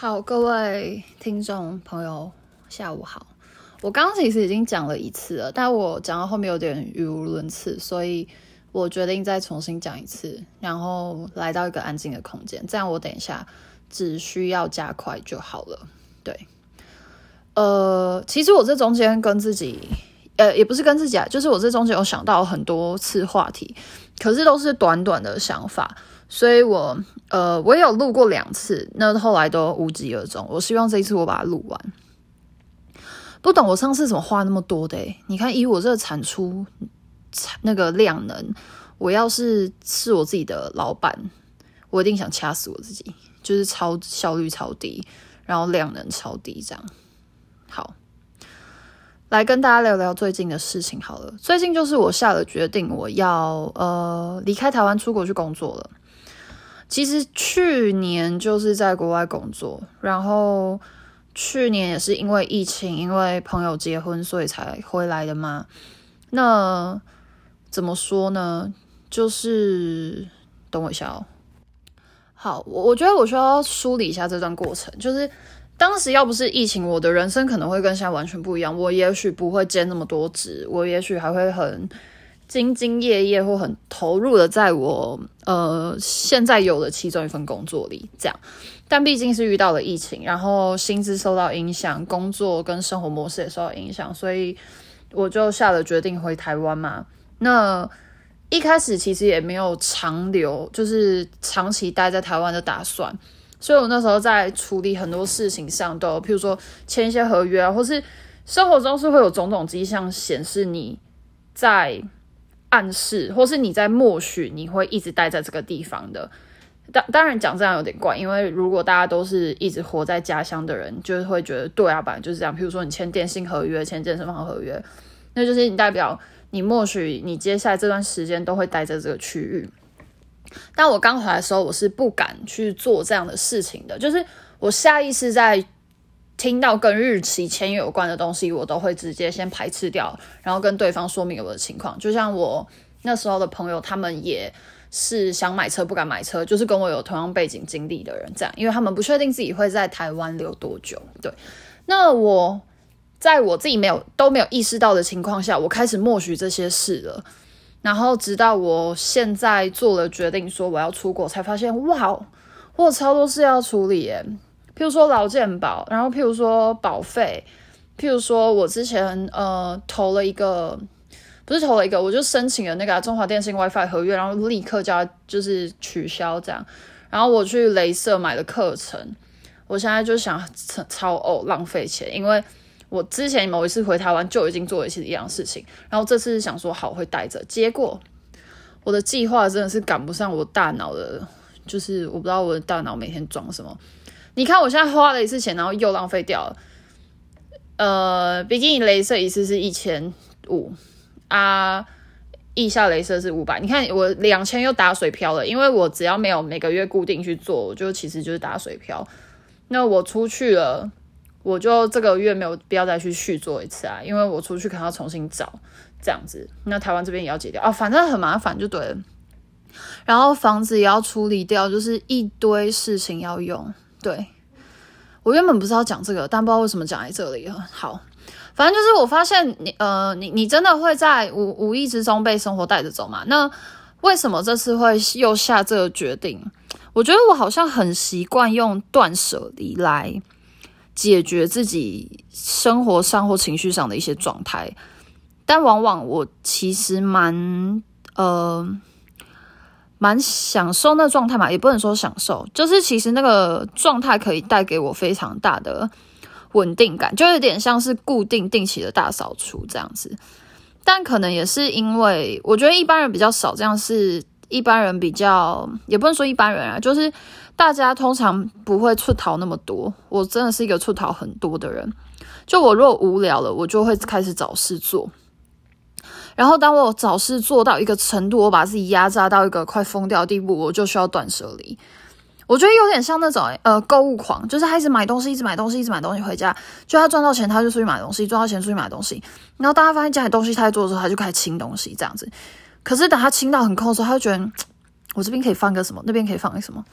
好，各位听众朋友，下午好。我刚刚其实已经讲了一次了，但我讲到后面有点语无伦次，所以我决定再重新讲一次，然后来到一个安静的空间，这样我等一下只需要加快就好了。对，呃，其实我这中间跟自己，呃，也不是跟自己啊，就是我这中间有想到很多次话题，可是都是短短的想法。所以，我呃，我也有录过两次，那后来都无疾而终。我希望这一次我把它录完。不懂我上次怎么花那么多的？你看，以我这个产出产那个量能，我要是是我自己的老板，我一定想掐死我自己，就是超效率超低，然后量能超低，这样。好，来跟大家聊聊最近的事情好了。最近就是我下了决定，我要呃离开台湾，出国去工作了。其实去年就是在国外工作，然后去年也是因为疫情，因为朋友结婚，所以才回来的嘛。那怎么说呢？就是等我一下哦。好，我我觉得我需要梳理一下这段过程。就是当时要不是疫情，我的人生可能会跟现在完全不一样。我也许不会兼那么多职，我也许还会很。兢兢业业或很投入的在我呃现在有的其中一份工作里，这样，但毕竟是遇到了疫情，然后薪资受到影响，工作跟生活模式也受到影响，所以我就下了决定回台湾嘛。那一开始其实也没有长留，就是长期待在台湾的打算，所以我那时候在处理很多事情上，都譬如说签一些合约啊，或是生活中是会有种种迹象显示你在。暗示，或是你在默许你会一直待在这个地方的。当当然讲这样有点怪，因为如果大家都是一直活在家乡的人，就是会觉得对啊，本来就是这样。譬如说你签电信合约、签健身房合约，那就是你代表你默许你接下来这段时间都会待在这个区域。但我刚回来的时候，我是不敢去做这样的事情的，就是我下意识在。听到跟日期签约有关的东西，我都会直接先排斥掉，然后跟对方说明我的情况。就像我那时候的朋友，他们也是想买车不敢买车，就是跟我有同样背景经历的人，这样，因为他们不确定自己会在台湾留多久。对，那我在我自己没有都没有意识到的情况下，我开始默许这些事了。然后直到我现在做了决定，说我要出国，才发现哇，我有超多事要处理耶。譬如说劳健保，然后譬如说保费，譬如说我之前呃投了一个，不是投了一个，我就申请了那个中华电信 WiFi 合约，然后立刻就要就是取消这样。然后我去镭射买了课程，我现在就想超哦浪费钱，因为我之前某一次回台湾就已经做了一次一样事情，然后这次想说好会带着，结果我的计划真的是赶不上我大脑的，就是我不知道我的大脑每天装什么。你看，我现在花了一次钱，然后又浪费掉了。呃，毕竟镭射一次是一千五啊，腋下镭射是五百。你看我两千又打水漂了，因为我只要没有每个月固定去做，我就其实就是打水漂。那我出去了，我就这个月没有必要再去续做一次啊，因为我出去可能要重新找这样子。那台湾这边也要解掉啊，反正很麻烦就对了。然后房子也要处理掉，就是一堆事情要用。对，我原本不是要讲这个，但不知道为什么讲在这里了。好，反正就是我发现你，呃，你你真的会在无无意之中被生活带着走嘛？那为什么这次会又下这个决定？我觉得我好像很习惯用断舍离来解决自己生活上或情绪上的一些状态，但往往我其实蛮呃。蛮享受那状态嘛，也不能说享受，就是其实那个状态可以带给我非常大的稳定感，就有点像是固定定期的大扫除这样子。但可能也是因为我觉得一般人比较少这样，是一般人比较也不能说一般人啊，就是大家通常不会出逃那么多。我真的是一个出逃很多的人，就我如果无聊了，我就会开始找事做。然后，当我找事做到一个程度，我把自己压榨到一个快疯掉的地步，我就需要断舍离。我觉得有点像那种呃购物狂，就是他一直买东西，一直买东西，一直买东西回家。就他赚到钱，他就出去买东西；赚到钱，出去买东西。然后当他发现家里东西太多的时候，他就开始清东西，这样子。可是等他清到很空的时候，他就觉得我这边可以放个什么，那边可以放个什么。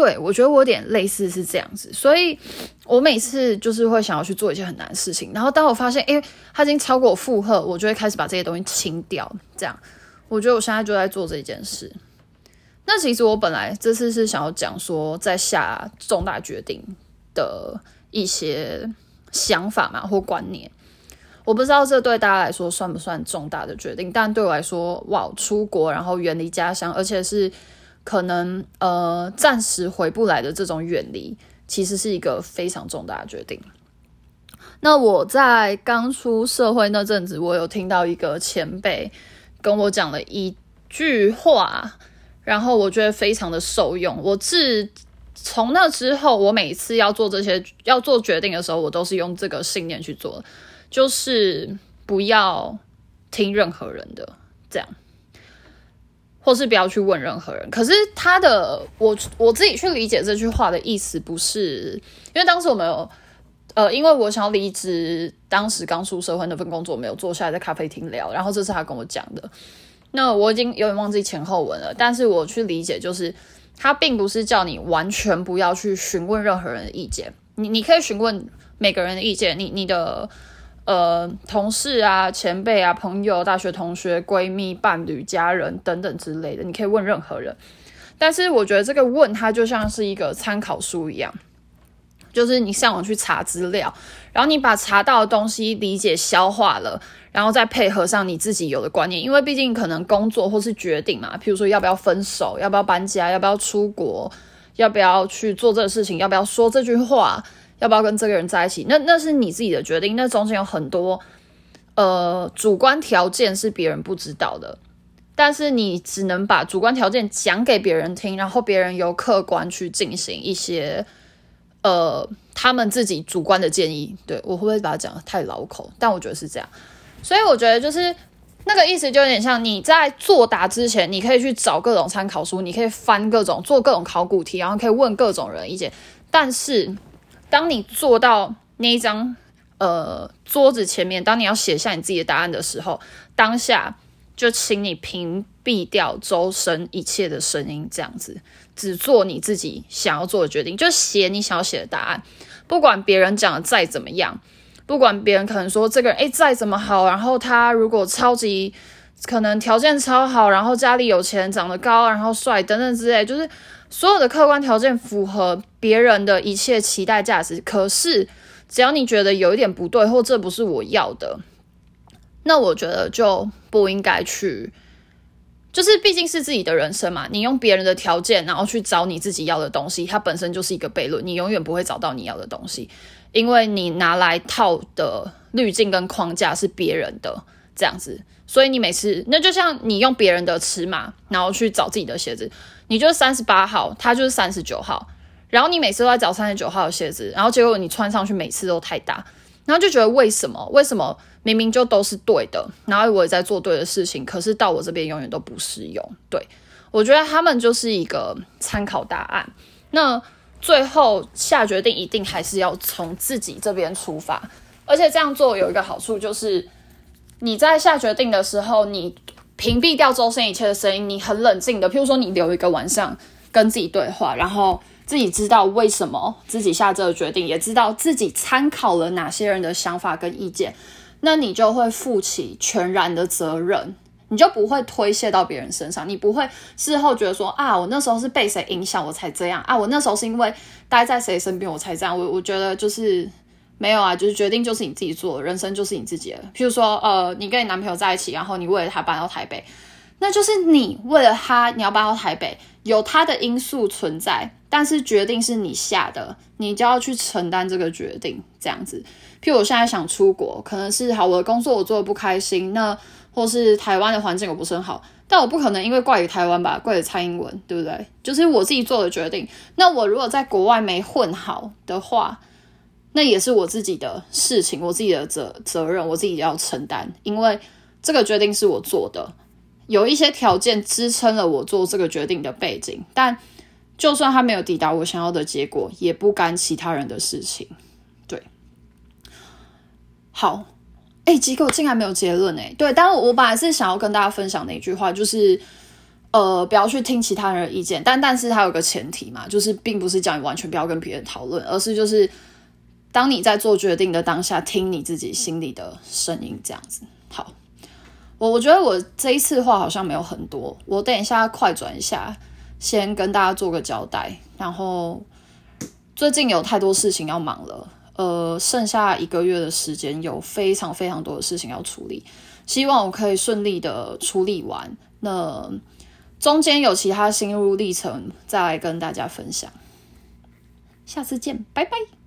对我觉得我有点类似是这样子，所以我每次就是会想要去做一些很难的事情，然后当我发现，哎，它已经超过我负荷，我就会开始把这些东西清掉。这样，我觉得我现在就在做这件事。那其实我本来这次是想要讲说，在下重大决定的一些想法嘛，或观念。我不知道这对大家来说算不算重大的决定，但对我来说，哇，出国然后远离家乡，而且是可能呃暂时回不来的这种远离，其实是一个非常重大的决定。那我在刚出社会那阵子，我有听到一个前辈跟我讲了一句话，然后我觉得非常的受用。我自从那之后，我每次要做这些要做决定的时候，我都是用这个信念去做。就是不要听任何人的，这样，或是不要去问任何人。可是他的，我我自己去理解这句话的意思，不是因为当时我没有，呃，因为我想要离职，当时刚出社会那份工作没有坐下来在咖啡厅聊，然后这是他跟我讲的。那我已经有点忘记前后文了，但是我去理解，就是他并不是叫你完全不要去询问任何人的意见，你你可以询问每个人的意见，你你的。呃，同事啊、前辈啊、朋友、大学同学、闺蜜、伴侣、家人等等之类的，你可以问任何人。但是我觉得这个问他就像是一个参考书一样，就是你上网去查资料，然后你把查到的东西理解消化了，然后再配合上你自己有的观念。因为毕竟可能工作或是决定嘛，譬如说要不要分手、要不要搬家、要不要出国、要不要去做这个事情、要不要说这句话。要不要跟这个人在一起？那那是你自己的决定。那中间有很多呃主观条件是别人不知道的，但是你只能把主观条件讲给别人听，然后别人由客观去进行一些呃他们自己主观的建议。对我会不会把它讲的太老口？但我觉得是这样。所以我觉得就是那个意思，就有点像你在作答之前，你可以去找各种参考书，你可以翻各种做各种考古题，然后可以问各种人意见，但是。当你坐到那一张呃桌子前面，当你要写下你自己的答案的时候，当下就请你屏蔽掉周身一切的声音，这样子只做你自己想要做的决定，就写你想要写的答案。不管别人讲的再怎么样，不管别人可能说这个人诶再怎么好，然后他如果超级可能条件超好，然后家里有钱，长得高，然后帅等等之类，就是。所有的客观条件符合别人的一切期待价值，可是只要你觉得有一点不对，或这不是我要的，那我觉得就不应该去。就是毕竟是自己的人生嘛，你用别人的条件，然后去找你自己要的东西，它本身就是一个悖论，你永远不会找到你要的东西，因为你拿来套的滤镜跟框架是别人的这样子，所以你每次那就像你用别人的尺码，然后去找自己的鞋子。你就是三十八号，他就是三十九号，然后你每次都在找三十九号的鞋子，然后结果你穿上去每次都太大，然后就觉得为什么？为什么明明就都是对的，然后我也在做对的事情，可是到我这边永远都不适用。对我觉得他们就是一个参考答案，那最后下决定一定还是要从自己这边出发，而且这样做有一个好处就是你在下决定的时候，你。屏蔽掉周身一切的声音，你很冷静的，譬如说你留一个晚上跟自己对话，然后自己知道为什么自己下这个决定，也知道自己参考了哪些人的想法跟意见，那你就会负起全然的责任，你就不会推卸到别人身上，你不会事后觉得说啊，我那时候是被谁影响我才这样啊，我那时候是因为待在谁身边我才这样，我我觉得就是。没有啊，就是决定就是你自己做，人生就是你自己的。譬如说，呃，你跟你男朋友在一起，然后你为了他搬到台北，那就是你为了他你要搬到台北，有他的因素存在，但是决定是你下的，你就要去承担这个决定。这样子，譬如我现在想出国，可能是好我的工作我做的不开心，那或是台湾的环境我不是很好，但我不可能因为怪于台湾吧，怪于蔡英文，对不对？就是我自己做的决定。那我如果在国外没混好的话，那也是我自己的事情，我自己的责责任，我自己要承担。因为这个决定是我做的，有一些条件支撑了我做这个决定的背景。但就算他没有抵达我想要的结果，也不干其他人的事情。对，好，哎，结果竟然没有结论哎。对，但是我本来是想要跟大家分享的一句话，就是呃，不要去听其他人的意见，但但是它有个前提嘛，就是并不是讲你完全不要跟别人讨论，而是就是当你在做决定的当下，听你自己心里的声音，这样子。好，我我觉得我这一次话好像没有很多，我等一下快转一下，先跟大家做个交代。然后最近有太多事情要忙了，呃，剩下一个月的时间有非常非常多的事情要处理，希望我可以顺利的处理完。那中间有其他心路历程，再来跟大家分享。下次见，拜拜。